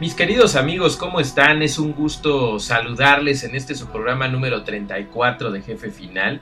Mis queridos amigos, ¿cómo están? Es un gusto saludarles en este su programa número 34 de Jefe Final,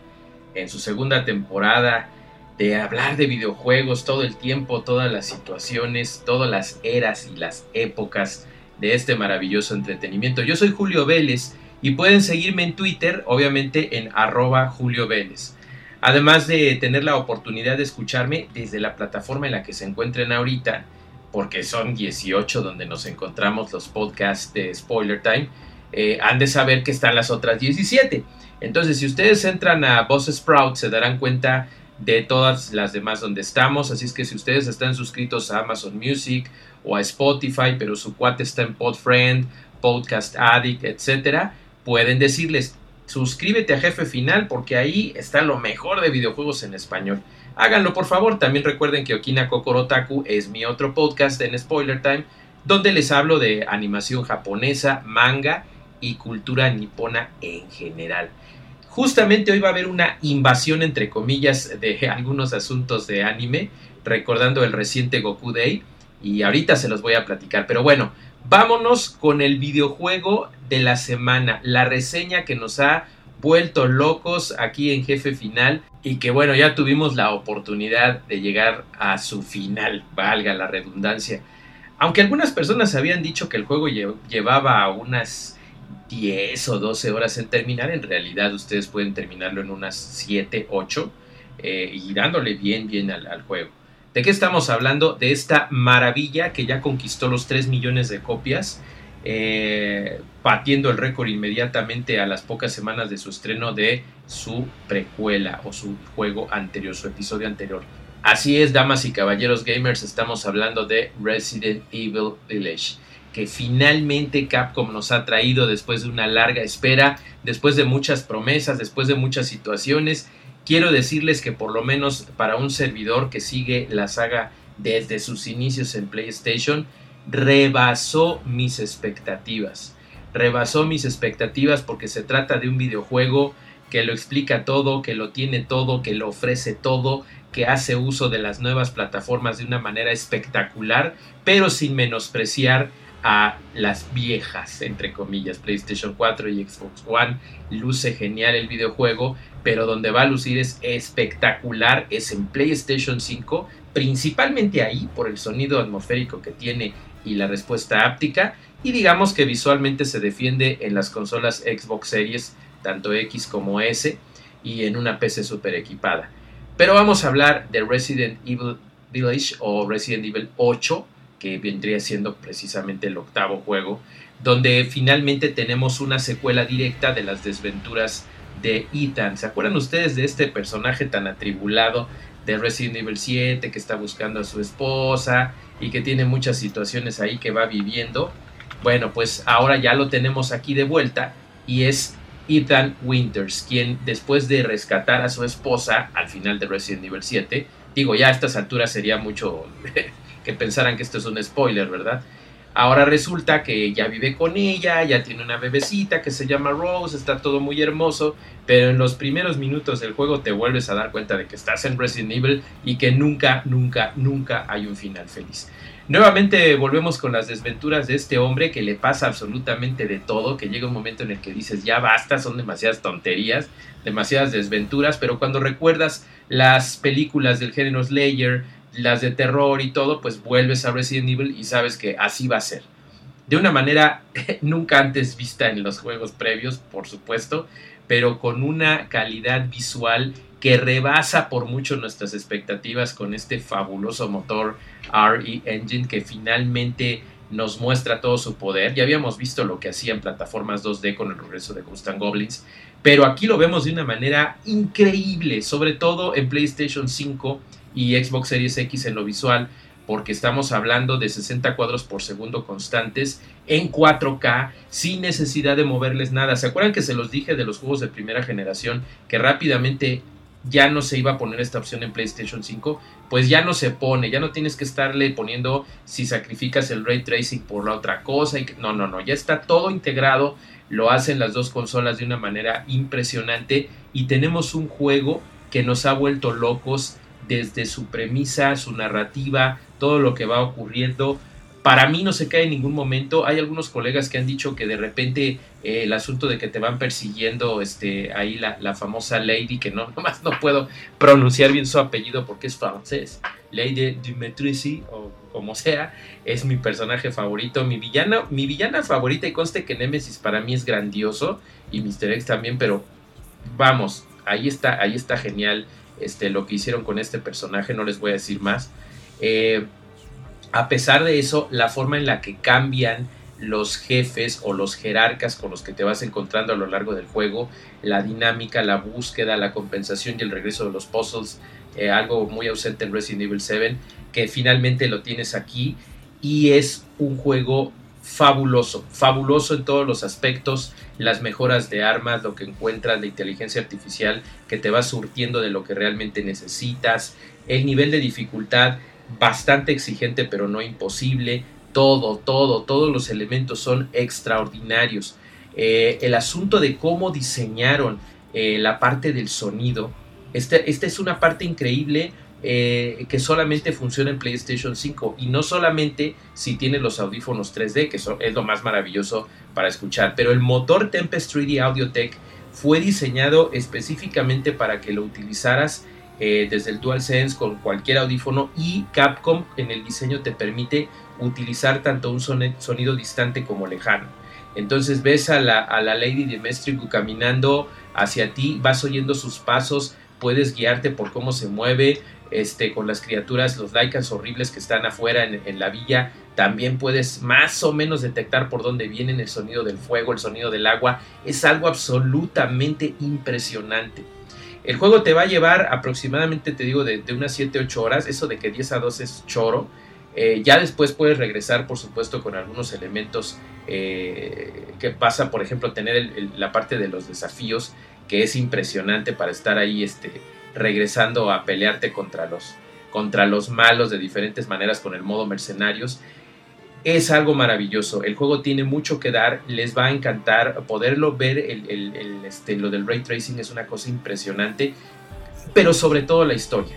en su segunda temporada de hablar de videojuegos todo el tiempo, todas las situaciones, todas las eras y las épocas de este maravilloso entretenimiento. Yo soy Julio Vélez y pueden seguirme en Twitter, obviamente en arroba Julio Vélez. Además de tener la oportunidad de escucharme desde la plataforma en la que se encuentren ahorita, porque son 18 donde nos encontramos los podcasts de Spoiler Time, eh, han de saber que están las otras 17. Entonces, si ustedes entran a Boss Sprout, se darán cuenta de todas las demás donde estamos. Así es que si ustedes están suscritos a Amazon Music o a Spotify, pero su cuate está en Podfriend, Podcast Addict, etcétera, pueden decirles suscríbete a Jefe Final porque ahí está lo mejor de videojuegos en español. Háganlo por favor. También recuerden que Okina Kokorotaku es mi otro podcast en Spoiler Time, donde les hablo de animación japonesa, manga y cultura nipona en general. Justamente hoy va a haber una invasión, entre comillas, de algunos asuntos de anime, recordando el reciente Goku Day, y ahorita se los voy a platicar. Pero bueno, vámonos con el videojuego de la semana, la reseña que nos ha vuelto locos aquí en Jefe Final y que bueno, ya tuvimos la oportunidad de llegar a su final, valga la redundancia. Aunque algunas personas habían dicho que el juego llevaba unas 10 o 12 horas en terminar, en realidad ustedes pueden terminarlo en unas 7, 8 eh, y dándole bien, bien al, al juego. ¿De qué estamos hablando? De esta maravilla que ya conquistó los 3 millones de copias eh, el récord inmediatamente a las pocas semanas de su estreno de su precuela o su juego anterior, su episodio anterior. Así es, damas y caballeros gamers, estamos hablando de Resident Evil Village, que finalmente Capcom nos ha traído después de una larga espera, después de muchas promesas, después de muchas situaciones. Quiero decirles que por lo menos para un servidor que sigue la saga desde sus inicios en PlayStation, rebasó mis expectativas. Rebasó mis expectativas porque se trata de un videojuego que lo explica todo, que lo tiene todo, que lo ofrece todo, que hace uso de las nuevas plataformas de una manera espectacular, pero sin menospreciar a las viejas, entre comillas, PlayStation 4 y Xbox One. Luce genial el videojuego, pero donde va a lucir es espectacular, es en PlayStation 5, principalmente ahí por el sonido atmosférico que tiene y la respuesta áptica y digamos que visualmente se defiende en las consolas Xbox Series tanto X como S y en una PC super equipada. Pero vamos a hablar de Resident Evil Village o Resident Evil 8 que vendría siendo precisamente el octavo juego, donde finalmente tenemos una secuela directa de las desventuras de Ethan. ¿Se acuerdan ustedes de este personaje tan atribulado de Resident Evil 7 que está buscando a su esposa y que tiene muchas situaciones ahí que va viviendo. Bueno, pues ahora ya lo tenemos aquí de vuelta y es Ethan Winters, quien después de rescatar a su esposa al final de Resident Evil 7, digo, ya a estas alturas sería mucho que pensaran que esto es un spoiler, ¿verdad? Ahora resulta que ya vive con ella, ya tiene una bebecita que se llama Rose, está todo muy hermoso, pero en los primeros minutos del juego te vuelves a dar cuenta de que estás en Resident Evil y que nunca, nunca, nunca hay un final feliz. Nuevamente volvemos con las desventuras de este hombre que le pasa absolutamente de todo, que llega un momento en el que dices ya basta, son demasiadas tonterías, demasiadas desventuras, pero cuando recuerdas las películas del género Slayer, las de terror y todo, pues vuelves a Resident Evil y sabes que así va a ser. de una manera nunca antes vista en los juegos previos, por supuesto, pero con una calidad visual que rebasa por mucho nuestras expectativas con este fabuloso motor RE Engine que finalmente nos muestra todo su poder. Ya habíamos visto lo que hacía en plataformas 2D con el regreso de Ghost Goblins, pero aquí lo vemos de una manera increíble, sobre todo en PlayStation 5 y Xbox Series X en lo visual, porque estamos hablando de 60 cuadros por segundo constantes en 4K sin necesidad de moverles nada. ¿Se acuerdan que se los dije de los juegos de primera generación que rápidamente ya no se iba a poner esta opción en PlayStation 5, pues ya no se pone, ya no tienes que estarle poniendo si sacrificas el ray tracing por la otra cosa. Y no, no, no, ya está todo integrado, lo hacen las dos consolas de una manera impresionante y tenemos un juego que nos ha vuelto locos desde su premisa, su narrativa, todo lo que va ocurriendo para mí no se cae en ningún momento. Hay algunos colegas que han dicho que de repente eh, el asunto de que te van persiguiendo este, ahí la, famosa Lady, que no nomás no puedo pronunciar bien su apellido porque es francés, Lady Dimitri o como sea, es mi personaje favorito, mi villana, mi villana favorita y conste que Nemesis para mí es grandioso y Mr. X también, pero vamos, ahí está, ahí está genial este, lo que hicieron con este personaje, no les voy a decir más. Eh, a pesar de eso, la forma en la que cambian los jefes o los jerarcas con los que te vas encontrando a lo largo del juego, la dinámica, la búsqueda, la compensación y el regreso de los puzzles, eh, algo muy ausente en Resident Evil 7, que finalmente lo tienes aquí y es un juego fabuloso, fabuloso en todos los aspectos, las mejoras de armas, lo que encuentras, de inteligencia artificial que te va surtiendo de lo que realmente necesitas, el nivel de dificultad bastante exigente pero no imposible. Todo, todo, todos los elementos son extraordinarios. Eh, el asunto de cómo diseñaron eh, la parte del sonido, este, esta es una parte increíble eh, que solamente funciona en PlayStation 5 y no solamente si tiene los audífonos 3D, que es lo más maravilloso para escuchar, pero el motor Tempest 3D Audiotech fue diseñado específicamente para que lo utilizaras eh, desde el DualSense con cualquier audífono y Capcom en el diseño te permite utilizar tanto un sonido distante como lejano. Entonces ves a la, Lady de Mestrigu caminando hacia ti, vas oyendo sus pasos, puedes guiarte por cómo se mueve, este, con las criaturas, los Lycans horribles que están afuera en, la villa, también puedes más o menos detectar por dónde vienen el sonido del fuego, el sonido del agua, es algo absolutamente impresionante. El juego te va a llevar aproximadamente, te digo, de, unas 7-8 horas. Eso de que 10 a 2 es choro. Eh, ya después puedes regresar, por supuesto, con algunos elementos eh, que pasa, por ejemplo, tener la parte de los desafíos, que es impresionante para estar ahí este, regresando a pelearte contra los, contra los malos de diferentes maneras con el modo mercenarios es algo maravilloso. El juego tiene mucho que dar, les va a encantar poderlo ver. El, este, lo del ray tracing es una cosa impresionante, pero sobre todo la historia.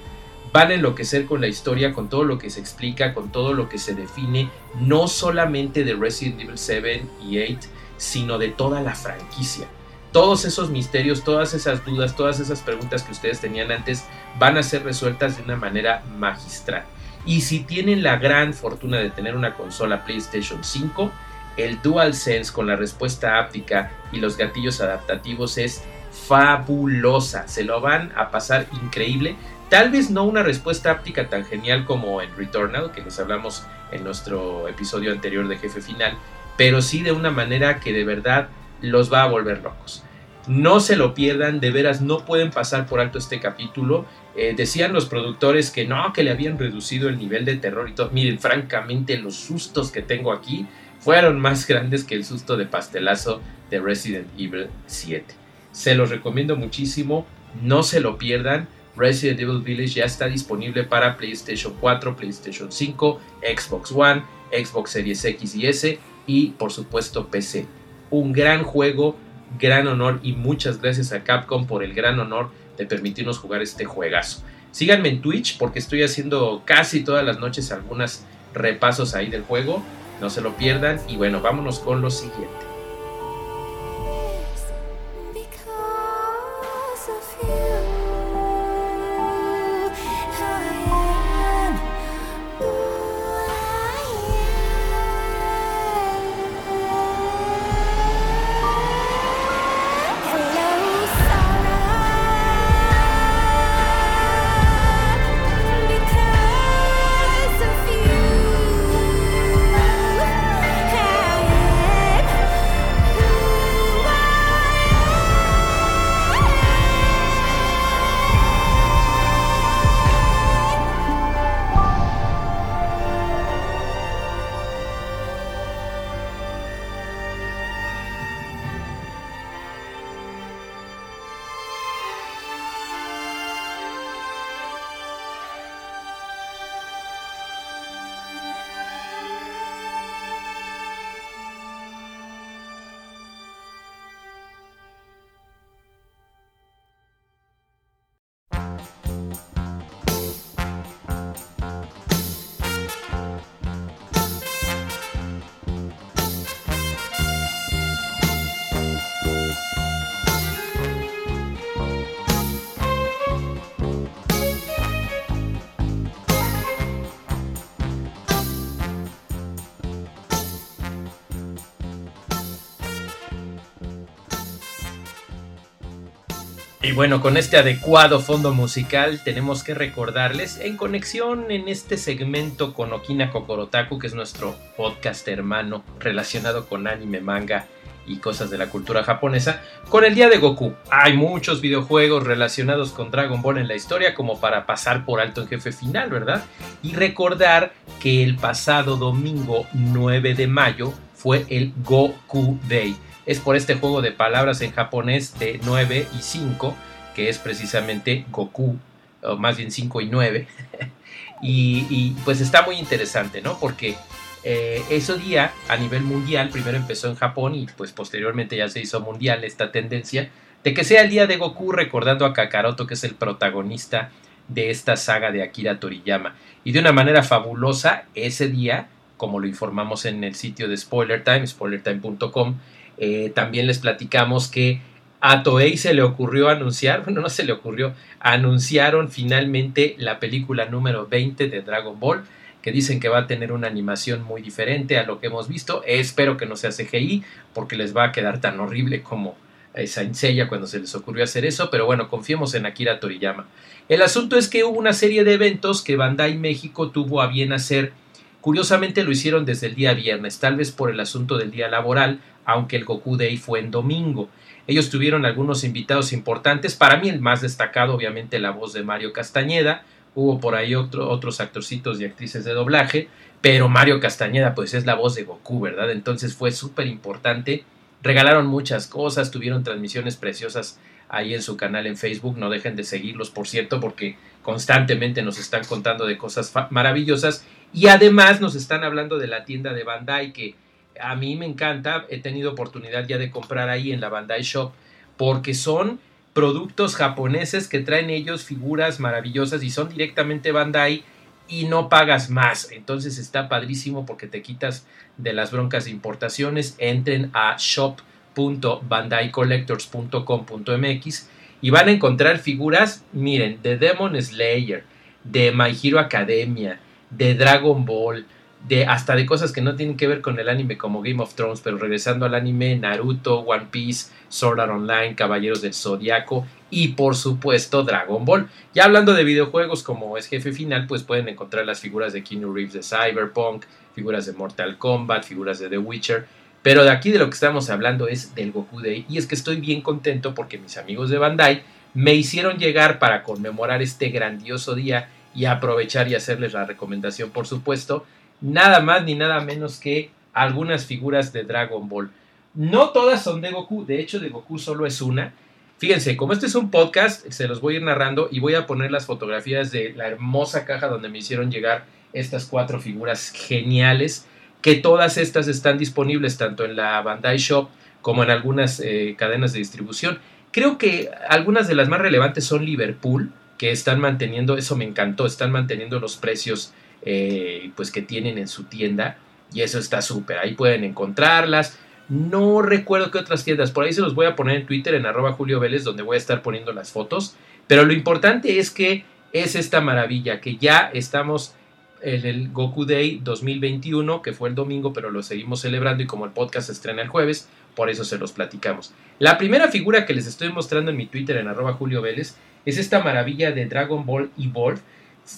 Van a enloquecer con la historia, con todo lo que se explica, con todo lo que se define, no solamente de Resident Evil 7 y 8, sino de toda la franquicia. Todos esos misterios, todas esas dudas, todas esas preguntas que ustedes tenían antes van a ser resueltas de una manera magistral. Y si tienen la gran fortuna de tener una consola PlayStation 5, el DualSense con la respuesta áptica y los gatillos adaptativos es fabulosa. Se lo van a pasar increíble. Tal vez no una respuesta áptica tan genial como en Returnal, que les hablamos en nuestro episodio anterior de Jefe Final, pero sí de una manera que de verdad los va a volver locos. No se lo pierdan, de veras no pueden pasar por alto este capítulo. Eh, decían los productores que no, que le habían reducido el nivel de terror y todo. Miren, francamente los sustos que tengo aquí fueron más grandes que el susto de pastelazo de Resident Evil 7. Se los recomiendo muchísimo, no se lo pierdan. Resident Evil Village ya está disponible para PlayStation 4, PlayStation 5, Xbox One, Xbox Series X y S y por supuesto PC. Un gran juego gran honor y muchas gracias a Capcom por el gran honor de permitirnos jugar este juegazo. Síganme en Twitch porque estoy haciendo casi todas las noches algunos repasos ahí del juego. No se lo pierdan y bueno, vámonos con lo siguiente. Y bueno, con este adecuado fondo musical tenemos que recordarles en conexión en este segmento con Okina Kokorotaku, que es nuestro podcast hermano relacionado con anime, manga y cosas de la cultura japonesa, con el día de Goku. Hay muchos videojuegos relacionados con Dragon Ball en la historia como para pasar por alto en jefe final, ¿verdad? Y recordar que el pasado domingo 9 de mayo fue el Goku Day es por este juego de palabras en japonés de 9 y 5, que es precisamente Goku, o más bien 5 y 9. y, pues está muy interesante, ¿no? Porque eh, ese día a nivel mundial, primero empezó en Japón y pues posteriormente ya se hizo mundial esta tendencia de que sea el día de Goku recordando a Kakaroto, que es el protagonista de esta saga de Akira Toriyama. Y de una manera fabulosa, ese día, como lo informamos en el sitio de Spoiler Time, spoilertime.com, eh, también les platicamos que a Toei se le ocurrió anunciar, bueno, no se le ocurrió, anunciaron finalmente la película número 20 de Dragon Ball, que dicen que va a tener una animación muy diferente a lo que hemos visto. Espero que no sea CGI, porque les va a quedar tan horrible como esa Seiya cuando se les ocurrió hacer eso, pero bueno, confiemos en Akira Toriyama. El asunto es que hubo una serie de eventos que Bandai México tuvo a bien hacer. Curiosamente lo hicieron desde el día viernes, tal vez por el asunto del día laboral, aunque el Goku Day fue en domingo. Ellos tuvieron algunos invitados importantes, para mí el más destacado obviamente la voz de Mario Castañeda, hubo por ahí otros actorcitos y actrices de doblaje, pero Mario Castañeda pues es la voz de Goku, ¿verdad? Entonces fue súper importante, regalaron muchas cosas, tuvieron transmisiones preciosas ahí en su canal en Facebook, no dejen de seguirlos por cierto porque constantemente nos están contando de cosas maravillosas y además nos están hablando de la tienda de Bandai que a mí me encanta, he tenido oportunidad ya de comprar ahí en la Bandai Shop, porque son productos japoneses que traen ellos figuras maravillosas y son directamente Bandai y no pagas más. Entonces está padrísimo porque te quitas de las broncas de importaciones. Entren a shop.bandaicollectors.com.mx y van a encontrar figuras, miren, de Demon Slayer, de My Hero Academia, de Dragon Ball, de hasta de cosas que no tienen que ver con el anime como Game of Thrones, pero regresando al anime, Naruto, One Piece, Sword Art Online, Caballeros del Zodiaco y por supuesto Dragon Ball. Ya hablando de videojuegos como es jefe final, pues pueden encontrar las figuras de Keanu Reeves de Cyberpunk, figuras de Mortal Kombat, figuras de The Witcher. Pero de aquí de lo que estamos hablando es del Goku Day y es que estoy bien contento porque mis amigos de Bandai me hicieron llegar para conmemorar este grandioso día y aprovechar y hacerles la recomendación por supuesto nada más ni nada menos que algunas figuras de Dragon Ball. No todas son de Goku, de hecho de Goku solo es una. Fíjense, como este es un podcast, se los voy a ir narrando y voy a poner las fotografías de la hermosa caja donde me hicieron llegar estas cuatro figuras geniales, que todas estas están disponibles tanto en la Bandai Shop como en algunas eh, cadenas de distribución. Creo que algunas de las más relevantes son Liverpool, que están manteniendo, eso me encantó, están manteniendo los precios eh, pues que tienen en su tienda y eso está súper, ahí pueden encontrarlas. No recuerdo qué otras tiendas, por ahí se los voy a poner en Twitter en arroba Julio Vélez donde voy a estar poniendo las fotos, pero lo importante es que es esta maravilla, que ya estamos en el Goku Day 2021, que fue el domingo, pero lo seguimos celebrando y como el podcast se estrena el jueves, por eso se los platicamos. La primera figura que les estoy mostrando en mi Twitter en arroba Julio Vélez es esta maravilla de Dragon Ball Evolve,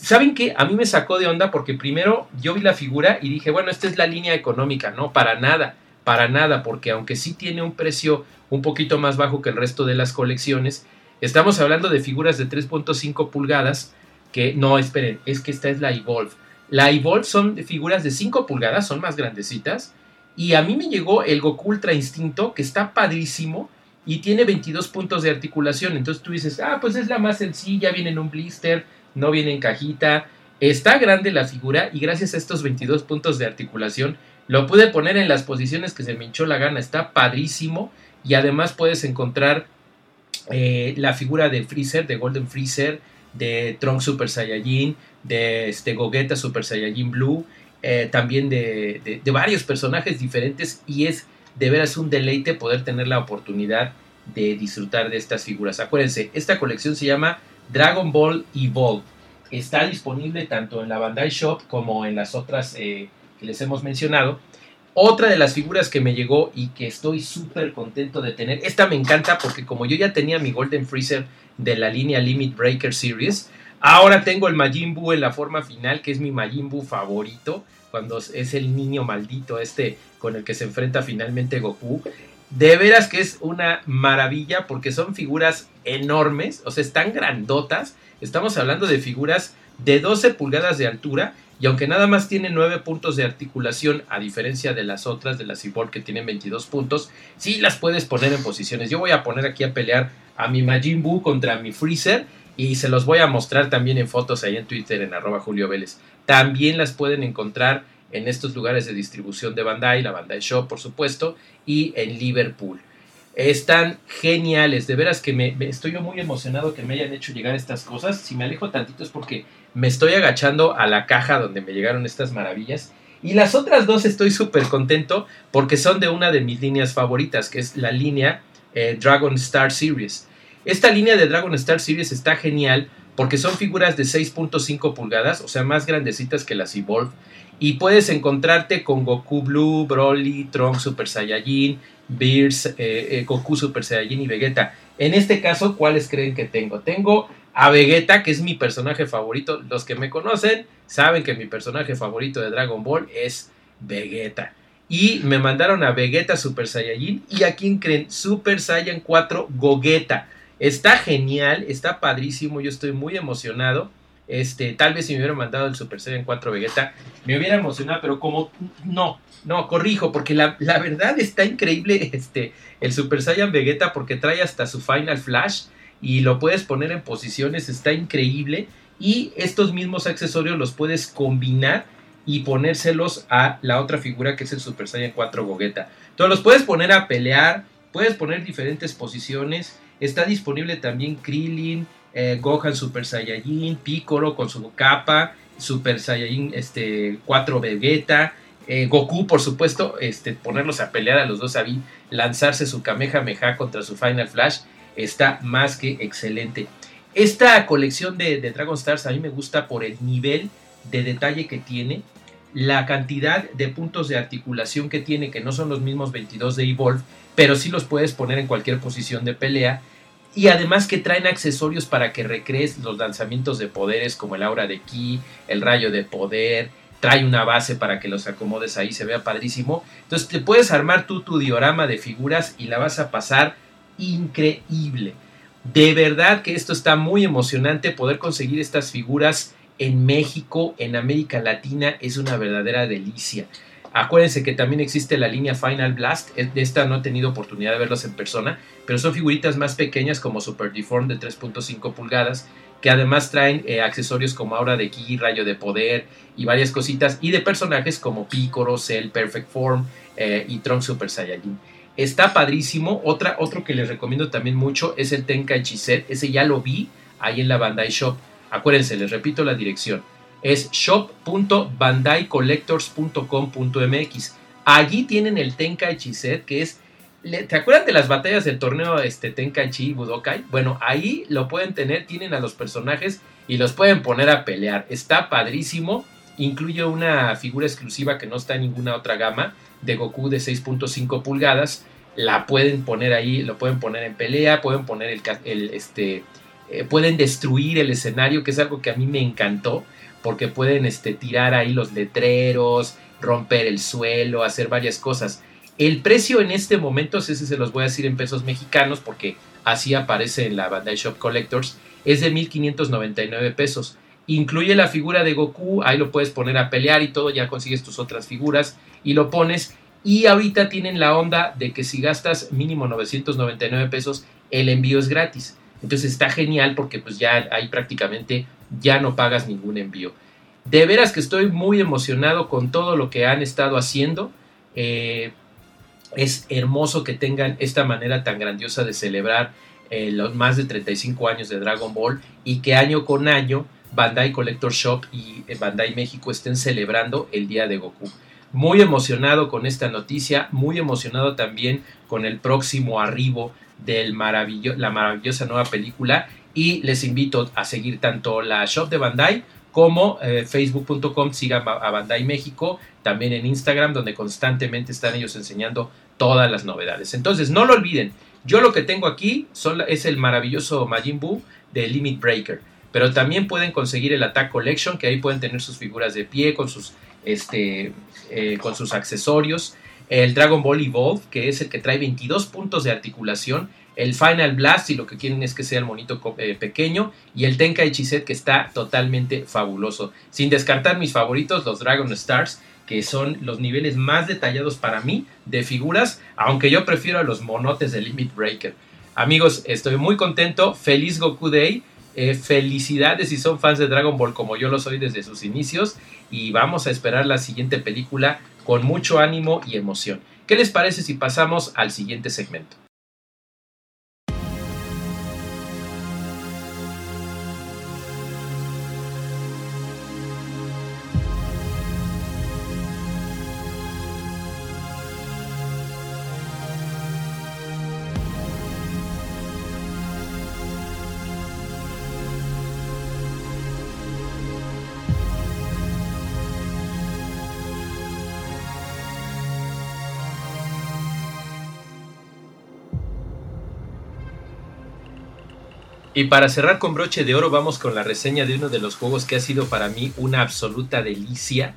¿Saben qué? A mí me sacó de onda porque primero yo vi la figura y dije, bueno, esta es la línea económica, no, para nada, para nada, porque aunque sí tiene un precio un poquito más bajo que el resto de las colecciones, estamos hablando de figuras de 3.5 pulgadas, que no, esperen, es que esta es la Evolve. La Evolve son figuras de 5 pulgadas, son más grandecitas, y a mí me llegó el Goku Ultra Instinto, que está padrísimo, y tiene 22 puntos de articulación, entonces tú dices, ah, pues es la más sencilla, viene en un blister, no viene en cajita. Está grande la figura y gracias a estos 22 puntos de articulación lo pude poner en las posiciones que se me hinchó la gana. Está padrísimo y además puedes encontrar eh, la figura de Freezer, de Golden Freezer, de Trunks Super Saiyajin, de este, Gogeta Super Saiyajin Blue, eh, también de, de varios personajes diferentes y es de veras un deleite poder tener la oportunidad de disfrutar de estas figuras. Acuérdense, esta colección se llama Dragon Ball Evolve. Está disponible tanto en la Bandai Shop como en las otras eh, que les hemos mencionado. Otra de las figuras que me llegó y que estoy súper contento de tener, esta me encanta porque como yo ya tenía mi Golden Freezer de la línea Limit Breaker Series, ahora tengo el Majin Buu en la forma final, que es mi Majin Buu favorito, cuando es el niño maldito este con el que se enfrenta finalmente Goku. De veras que es una maravilla porque son figuras enormes, o sea, están grandotas. Estamos hablando de figuras de 12 pulgadas de altura y aunque nada más tiene 9 puntos de articulación, a diferencia de las otras, de las Evolve que tienen 22 puntos, sí las puedes poner en posiciones. Yo voy a poner aquí a pelear a mi Majin Buu contra mi Freezer y se los voy a mostrar también en fotos ahí en Twitter en arroba Julio Vélez. También las pueden encontrar en estos lugares de distribución de Bandai, la Bandai Shop por supuesto, y en Liverpool. Están geniales, de veras que me, estoy yo muy emocionado que me hayan hecho llegar estas cosas. Si me alejo tantito es porque me estoy agachando a la caja donde me llegaron estas maravillas. Y las otras dos estoy súper contento porque son de una de mis líneas favoritas, que es la línea eh, Dragon Star Series. Esta línea de Dragon Star Series está genial porque son figuras de 6.5 pulgadas, o sea, más grandecitas que las Evolve. Y puedes encontrarte con Goku Blue, Broly, Trunks Super Saiyajin, Beers, eh, eh, Goku Super Saiyajin y Vegeta. En este caso, ¿cuáles creen que tengo? Tengo a Vegeta, que es mi personaje favorito. Los que me conocen saben que mi personaje favorito de Dragon Ball es Vegeta. Y me mandaron a Vegeta Super Saiyajin. ¿Y a quién creen? Super Saiyan 4 Gogeta. Está genial, está padrísimo. Yo estoy muy emocionado. Este, tal vez si me hubiera mandado el Super Saiyan 4 Vegeta, me hubiera emocionado, pero como no, no, corrijo, porque la, verdad está increíble este, el Super Saiyan Vegeta porque trae hasta su Final Flash y lo puedes poner en posiciones, está increíble. Y estos mismos accesorios los puedes combinar y ponérselos a la otra figura que es el Super Saiyan 4 Gogeta. Entonces los puedes poner a pelear, puedes poner diferentes posiciones. Está disponible también Krillin, eh, Gohan Super Saiyajin, Piccolo con su capa, Super Saiyajin este, 4 Vegeta, eh, Goku, por supuesto, este, ponerlos a pelear a los dos ahí, lanzarse su Kamehameha contra su Final Flash, está más que excelente. Esta colección de, de, Dragon Stars a mí me gusta por el nivel de detalle que tiene, la cantidad de puntos de articulación que tiene, que no son los mismos 22 de Evolve, pero sí los puedes poner en cualquier posición de pelea y además que traen accesorios para que recrees los lanzamientos de poderes como el aura de ki, el rayo de poder, trae una base para que los acomodes ahí, se vea padrísimo. Entonces te puedes armar tú tu diorama de figuras y la vas a pasar increíble. De verdad que esto está muy emocionante, poder conseguir estas figuras en México, en América Latina, es una verdadera delicia. Acuérdense que también existe la línea Final Blast. De esta no he tenido oportunidad de verlos en persona, pero son figuritas más pequeñas como Super Deform de 3.5 pulgadas, que además traen eh, accesorios como Aura de Ki, Rayo de Poder y varias cositas, y de personajes como Piccolo, Cell, Perfect Form eh, y Trunks Super Saiyajin. Está padrísimo. Otra, otro que les recomiendo también mucho es el Tenkaichi Set. Ese ya lo vi ahí en la Bandai Shop. Acuérdense, les repito la dirección es shop.bandaicollectors.com.mx. Allí tienen el Tenkaichi set, que es ¿Te acuerdas de las batallas del torneo este, Tenkaichi y Budokai? Bueno, ahí lo pueden tener, tienen a los personajes y los pueden poner a pelear. Está padrísimo. Incluye una figura exclusiva que no está en ninguna otra gama de Goku de 6.5 pulgadas. La pueden poner ahí, lo pueden poner en pelea, pueden poner el, el este, eh, pueden destruir el escenario, que es algo que a mí me encantó porque pueden este, tirar ahí los letreros, romper el suelo, hacer varias cosas. El precio en este momento, ese se los voy a decir en pesos mexicanos porque así aparece en la Bandai Shop Collectors, es de 1599 pesos. Incluye la figura de Goku, ahí lo puedes poner a pelear y todo, ya consigues tus otras figuras y lo pones. Y ahorita tienen la onda de que si gastas mínimo 999 pesos, el envío es gratis. Entonces está genial porque pues ya ahí prácticamente ya no pagas ningún envío. De veras que estoy muy emocionado con todo lo que han estado haciendo. Eh, es hermoso que tengan esta manera tan grandiosa de celebrar eh, los más de 35 años de Dragon Ball y que año con año Bandai Collector Shop y eh, Bandai México estén celebrando el Día de Goku. Muy emocionado con esta noticia, muy emocionado también con el próximo arribo de la maravillosa nueva película y les invito a seguir tanto la shop de Bandai como eh, facebook.com, sigan a Bandai México, también en Instagram, donde constantemente están ellos enseñando todas las novedades. Entonces, no lo olviden, yo lo que tengo aquí es el maravilloso Majin Buu de Limit Breaker, pero también pueden conseguir el Attack Collection, que ahí pueden tener sus figuras de pie con sus, este, eh, con sus accesorios, el Dragon Ball Evolve, que es el que trae 22 puntos de articulación, el Final Blast, y lo que quieren es que sea el monito eh, pequeño, y el Tenkaichi Set, que está totalmente fabuloso. Sin descartar mis favoritos, los Dragon Stars, que son los niveles más detallados para mí de figuras, aunque yo prefiero a los monotes de Limit Breaker. Amigos, estoy muy contento, feliz Goku Day, eh, felicidades si son fans de Dragon Ball como yo lo soy desde sus inicios, y vamos a esperar la siguiente película con mucho ánimo y emoción. ¿Qué les parece si pasamos al siguiente segmento? Y para cerrar con broche de oro, vamos con la reseña de uno de los juegos que ha sido para mí una absoluta delicia.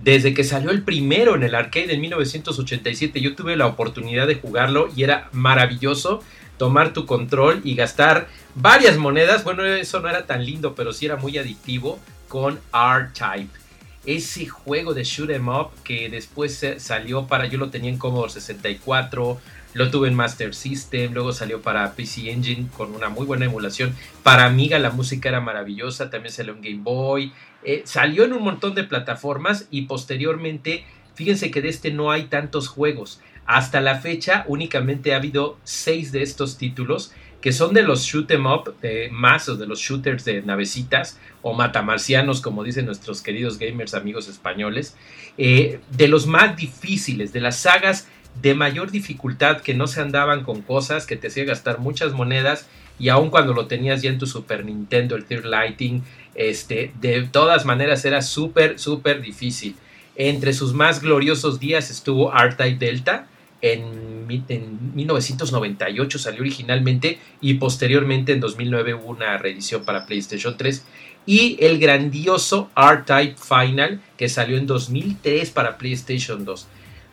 Desde que salió el primero en el arcade en 1987, yo tuve la oportunidad de jugarlo y era maravilloso tomar tu control y gastar varias monedas. Bueno, eso no era tan lindo, pero sí era muy adictivo con R-Type. Ese juego de shoot 'em up que después salió para, yo lo tenía en Commodore 64, lo tuve en Master System, luego salió para PC Engine con una muy buena emulación. Para Amiga la música era maravillosa, también salió en Game Boy. Eh, salió en un montón de plataformas y posteriormente, fíjense que de este no hay tantos juegos. Hasta la fecha únicamente ha habido seis de estos títulos que son de los shoot em up más o de los shooters de navecitas o matamarcianos como dicen nuestros queridos gamers amigos españoles eh, de los más difíciles de las sagas de mayor dificultad que no se andaban con cosas que te hacía gastar muchas monedas y aun cuando lo tenías ya en tu Super Nintendo, el Third Lighting, este, de todas maneras era súper, súper difícil. Entre sus más gloriosos días estuvo R-Type Delta, en, en, 1998 salió originalmente y posteriormente en 2009 hubo una reedición para PlayStation 3 y el grandioso R-Type Final que salió en 2003 para PlayStation 2.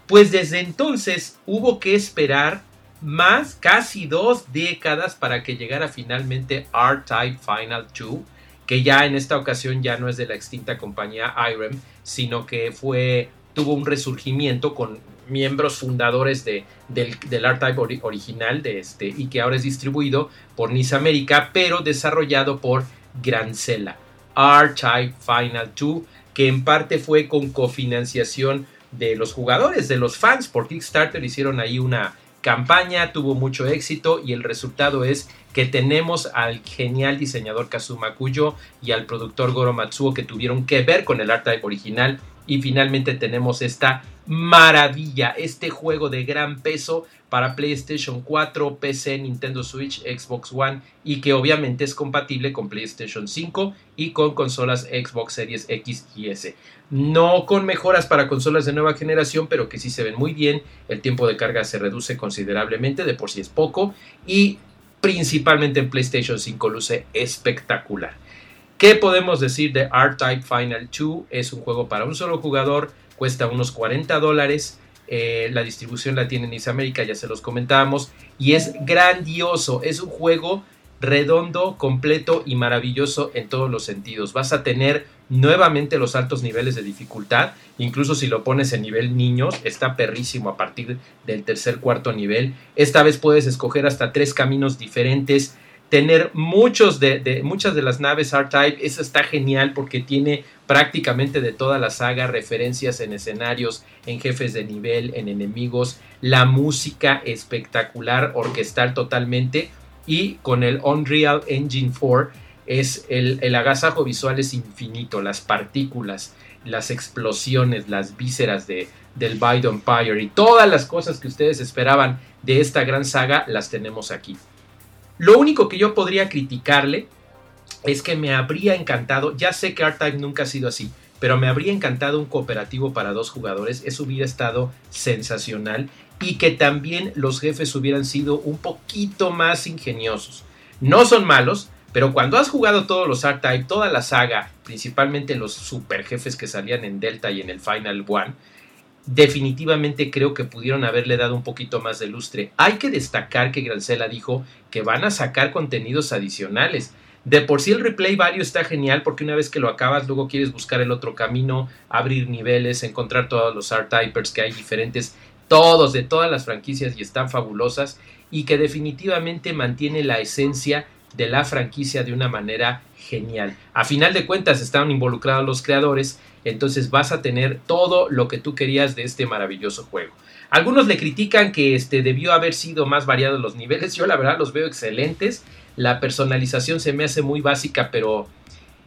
Pues desde entonces hubo que esperar más, casi dos décadas para que llegara finalmente R-Type Final 2, que ya en esta ocasión ya no es de la extinta compañía IREM, sino que fue, tuvo un resurgimiento con miembros fundadores de, del, del R-Type original de este, y que ahora es distribuido por NIS América, pero desarrollado por Grancela. R-Type Final 2, que en parte fue con cofinanciación de los jugadores, de los fans. Por Kickstarter hicieron ahí una campaña, tuvo mucho éxito y el resultado es que tenemos al genial diseñador Kazuma Kuyo y al productor Goro Matsuo que tuvieron que ver con el arte original y finalmente tenemos esta maravilla, este juego de gran peso para PlayStation 4, PC, Nintendo Switch, Xbox One y que obviamente es compatible con PlayStation 5 y con consolas Xbox Series X y S. No con mejoras para consolas de nueva generación, pero que sí se ven muy bien. El tiempo de carga se reduce considerablemente, de por sí es poco. Y principalmente en PlayStation 5 luce espectacular. ¿Qué podemos decir de R-Type Final 2? Es un juego para un solo jugador, cuesta unos 40 dólares. Eh, la distribución la tiene en América, ya se los comentábamos. Y es grandioso. Es un juego redondo, completo y maravilloso en todos los sentidos. Vas a tener nuevamente los altos niveles de dificultad, incluso si lo pones en nivel niños, está perrísimo a partir del tercer, cuarto nivel. Esta vez puedes escoger hasta tres caminos diferentes, tener muchos de, muchas de las naves R-Type, eso está genial porque tiene prácticamente de toda la saga referencias en escenarios, en jefes de nivel, en enemigos, la música espectacular, orquestal totalmente y con el Unreal Engine 4 es el, agasajo visual es infinito, las partículas, las explosiones, las vísceras de, del Bide Empire y todas las cosas que ustedes esperaban de esta gran saga las tenemos aquí. Lo único que yo podría criticarle es que me habría encantado, ya sé que R-Type nunca ha sido así, pero me habría encantado un cooperativo para dos jugadores, eso hubiera estado sensacional y que también los jefes hubieran sido un poquito más ingeniosos. No son malos, pero cuando has jugado todos los R-Type, toda la saga, principalmente los super jefes que salían en Delta y en el Final One, definitivamente creo que pudieron haberle dado un poquito más de lustre. Hay que destacar que Grancela dijo que van a sacar contenidos adicionales. De por sí el replay value está genial porque una vez que lo acabas luego quieres buscar el otro camino, abrir niveles, encontrar todos los art typers que hay diferentes, todos de todas las franquicias y están fabulosas y que definitivamente mantiene la esencia de la franquicia de una manera genial. A final de cuentas están involucrados los creadores, entonces vas a tener todo lo que tú querías de este maravilloso juego. Algunos le critican que este debió haber sido más variados los niveles, yo la verdad los veo excelentes. La personalización se me hace muy básica, pero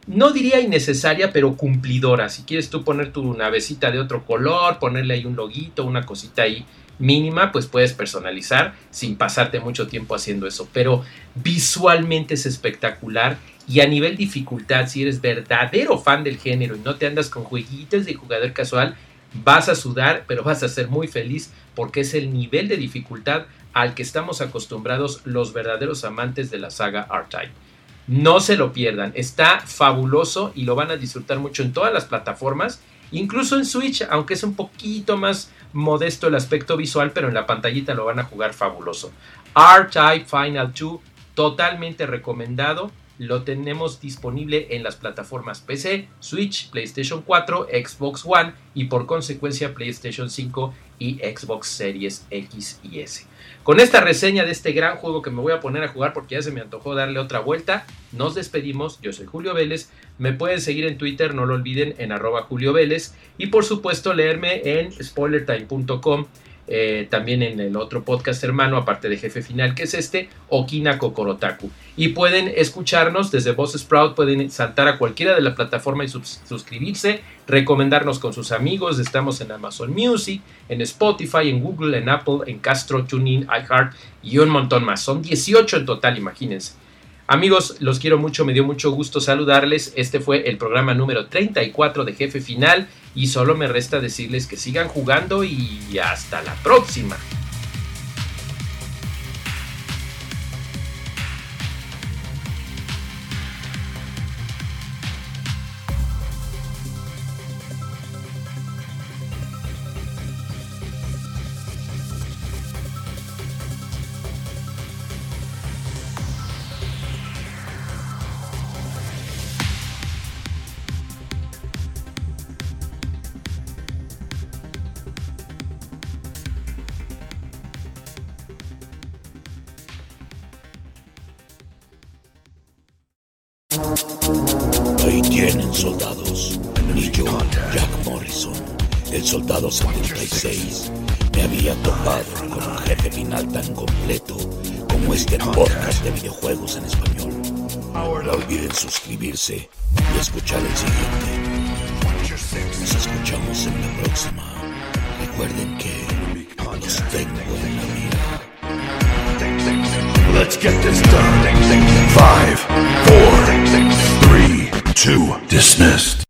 no diría innecesaria, pero cumplidora. Si quieres tú poner tu navecita de otro color, ponerle ahí un loguito, una cosita ahí mínima, pues puedes personalizar sin pasarte mucho tiempo haciendo eso. Pero visualmente es espectacular y a nivel dificultad, si eres verdadero fan del género y no te andas con jueguitos de jugador casual, vas a sudar, pero vas a ser muy feliz porque es el nivel de dificultad al que estamos acostumbrados los verdaderos amantes de la saga R-Type. No se lo pierdan, está fabuloso y lo van a disfrutar mucho en todas las plataformas, incluso en Switch, aunque es un poquito más modesto el aspecto visual, pero en la pantallita lo van a jugar fabuloso. R-Type Final 2, totalmente recomendado lo tenemos disponible en las plataformas PC, Switch, PlayStation 4, Xbox One y por consecuencia PlayStation 5 y Xbox Series X y S. Con esta reseña de este gran juego que me voy a poner a jugar porque ya se me antojó darle otra vuelta, nos despedimos. Yo soy Julio Vélez. Me pueden seguir en Twitter, no lo olviden, en arroba Julio Vélez. Y por supuesto leerme en spoilertime.com eh, también en el otro podcast hermano, aparte de Jefe Final, que es este, Okina Kokorotaku. Y pueden escucharnos desde Voz Sprout, pueden saltar a cualquiera de la plataforma y suscribirse, recomendarnos con sus amigos. Estamos en Amazon Music, en Spotify, en Google, en Apple, en Castro, TuneIn, iHeart y un montón más. Son 18 en total, imagínense. Amigos, los quiero mucho, me dio mucho gusto saludarles. Este fue el programa número 34 de Jefe Final. Y solo me resta decirles que sigan jugando y hasta la próxima. Soldados. Y yo, Jack Morrison, el soldado 76, me había topado con un jefe final tan completo como este podcast de videojuegos en español. No olviden suscribirse y escuchar el siguiente. Nos escuchamos en la próxima. Recuerden que los tengo en la mira. Let's get this done. Five, four, three, two, dismissed.